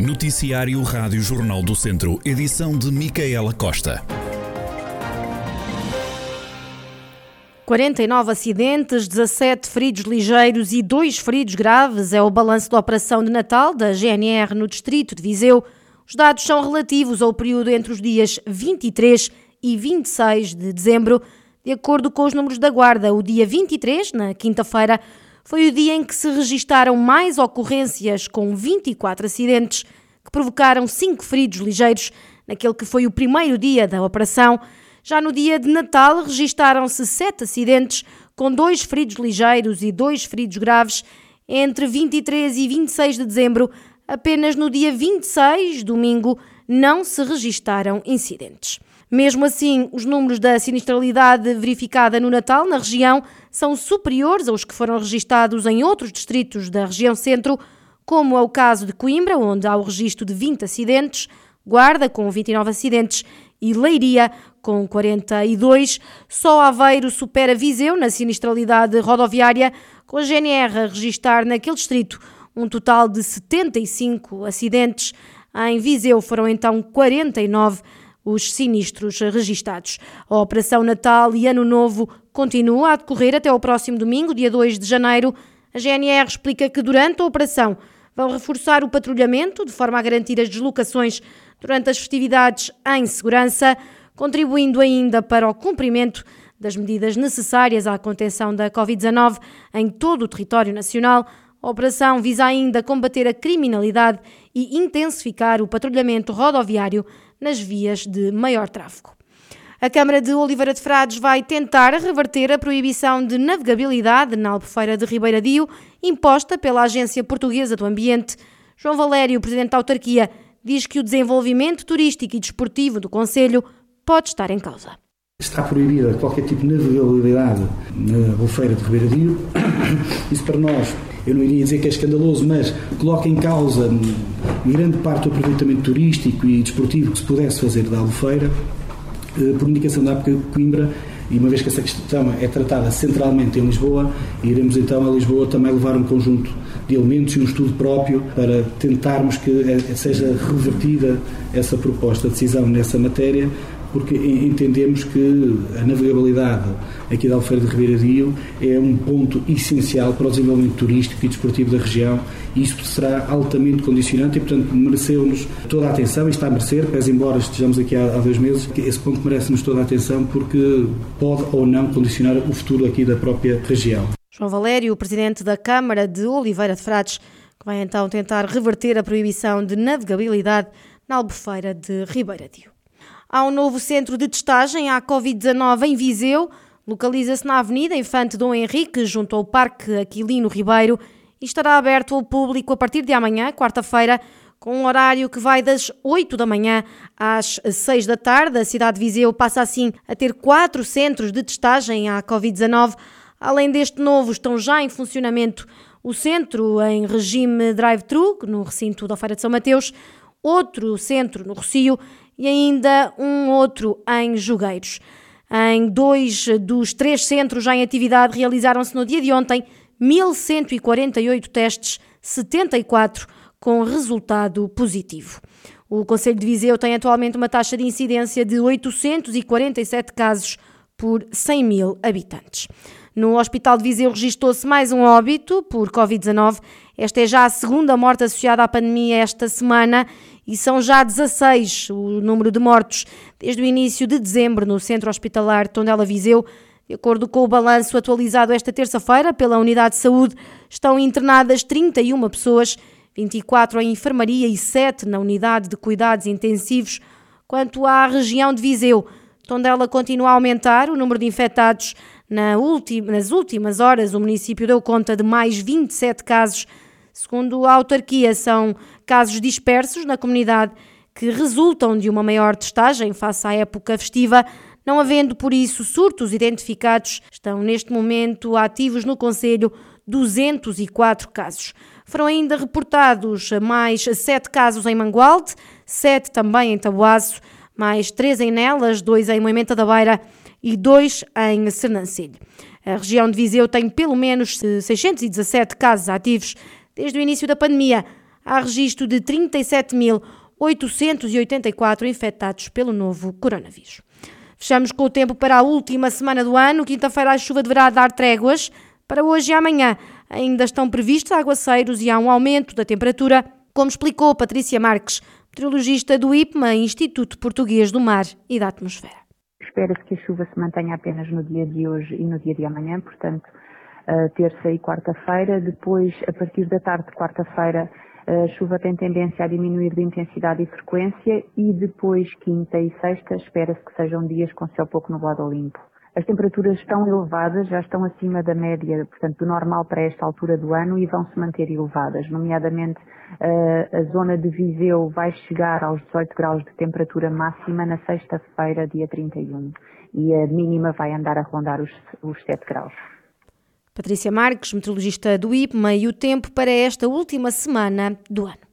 Noticiário Rádio Jornal do Centro, edição de Micaela Costa. 49 acidentes, 17 feridos ligeiros e 2 feridos graves é o balanço da operação de Natal da GNR no distrito de Viseu. Os dados são relativos ao período entre os dias 23 e 26 de dezembro. De acordo com os números da Guarda, o dia 23, na quinta-feira, foi o dia em que se registaram mais ocorrências, com 24 acidentes, que provocaram 5 feridos ligeiros, naquele que foi o primeiro dia da operação. Já no dia de Natal, registaram-se 7 acidentes, com 2 feridos ligeiros e 2 feridos graves. Entre 23 e 26 de dezembro, apenas no dia 26, domingo, não se registaram incidentes. Mesmo assim, os números da sinistralidade verificada no Natal na região são superiores aos que foram registados em outros distritos da região centro, como é o caso de Coimbra, onde há o registro de 20 acidentes, Guarda, com 29 acidentes, e Leiria, com 42. Só Aveiro supera Viseu na sinistralidade rodoviária, com a GNR a registar naquele distrito um total de 75 acidentes. Em Viseu foram então 49 os sinistros registados. A Operação Natal e Ano Novo continua a decorrer até ao próximo domingo, dia 2 de janeiro. A GNR explica que durante a operação vão reforçar o patrulhamento de forma a garantir as deslocações durante as festividades em segurança, contribuindo ainda para o cumprimento das medidas necessárias à contenção da Covid-19 em todo o território nacional. A operação visa ainda combater a criminalidade e intensificar o patrulhamento rodoviário nas vias de maior tráfego. A Câmara de Oliveira de Frades vai tentar reverter a proibição de navegabilidade na Albufeira de Ribeiradio, imposta pela Agência Portuguesa do Ambiente. João Valério, presidente da autarquia, diz que o desenvolvimento turístico e desportivo do Conselho pode estar em causa. Está proibida qualquer tipo de navegabilidade na Albufeira de Ribeiradio. Isso para nós eu não iria dizer que é escandaloso, mas coloca em causa grande parte do aproveitamento turístico e desportivo que se pudesse fazer da Albufeira, eh, por indicação da de Coimbra, e uma vez que essa questão é tratada centralmente em Lisboa, iremos então a Lisboa também levar um conjunto de elementos e um estudo próprio para tentarmos que eh, seja revertida essa proposta de decisão nessa matéria, porque entendemos que a navegabilidade aqui da Alfeira de Ribeira Rio é um ponto essencial para o desenvolvimento turístico e desportivo da região e isso será altamente condicionante e, portanto, mereceu-nos toda a atenção e está a merecer, pese embora estejamos aqui há, há dois meses, esse ponto merece-nos toda a atenção porque pode ou não condicionar o futuro aqui da própria região. João Valério, presidente da Câmara de Oliveira de Frades, que vai então tentar reverter a proibição de navegabilidade na Albufeira de Ribeira Rio. Há um novo centro de testagem à Covid-19 em Viseu. Localiza-se na Avenida Infante Dom Henrique, junto ao Parque Aquilino Ribeiro, e estará aberto ao público a partir de amanhã, quarta-feira, com um horário que vai das 8 da manhã às 6 da tarde. A cidade de Viseu passa assim a ter quatro centros de testagem à Covid-19. Além deste novo, estão já em funcionamento o centro em regime drive-thru, no recinto da Feira de São Mateus, outro centro no Rocio e ainda um outro em Jogueiros. Em dois dos três centros já em atividade realizaram-se no dia de ontem 1.148 testes, 74 com resultado positivo. O Conselho de Viseu tem atualmente uma taxa de incidência de 847 casos por 100 mil habitantes. No Hospital de Viseu registrou-se mais um óbito por Covid-19. Esta é já a segunda morte associada à pandemia esta semana e são já 16 o número de mortos desde o início de dezembro no Centro Hospitalar Tondela Viseu. De acordo com o balanço atualizado esta terça-feira pela Unidade de Saúde, estão internadas 31 pessoas, 24 em enfermaria e 7 na Unidade de Cuidados Intensivos. Quanto à região de Viseu, Tondela continua a aumentar o número de infectados na nas últimas horas, o município deu conta de mais 27 casos. Segundo a autarquia, são casos dispersos na comunidade que resultam de uma maior testagem face à época festiva. Não havendo, por isso, surtos identificados, estão neste momento ativos no Conselho 204 casos. Foram ainda reportados mais 7 casos em Mangualde, 7 também em Tabuaço, mais 3 em Nelas, 2 em Moimenta da Beira e dois em Sernancelho. A região de Viseu tem pelo menos 617 casos ativos desde o início da pandemia. há registro de 37.884 infectados pelo novo coronavírus. Fechamos com o tempo para a última semana do ano. Quinta-feira a chuva deverá dar tréguas. Para hoje e amanhã ainda estão previstos aguaceiros e há um aumento da temperatura, como explicou Patrícia Marques, meteorologista do IPMA, Instituto Português do Mar e da Atmosfera. Espera-se que a chuva se mantenha apenas no dia de hoje e no dia de amanhã, portanto, terça e quarta-feira. Depois, a partir da tarde de quarta-feira, a chuva tem tendência a diminuir de intensidade e frequência e depois, quinta e sexta, espera-se que sejam dias com céu pouco nublado ou limpo. As temperaturas estão elevadas, já estão acima da média, portanto, do normal para esta altura do ano e vão se manter elevadas. Nomeadamente, a zona de Viseu vai chegar aos 18 graus de temperatura máxima na sexta-feira, dia 31, e a mínima vai andar a rondar os, os 7 graus. Patrícia Marques, meteorologista do IPMA, e o tempo para esta última semana do ano.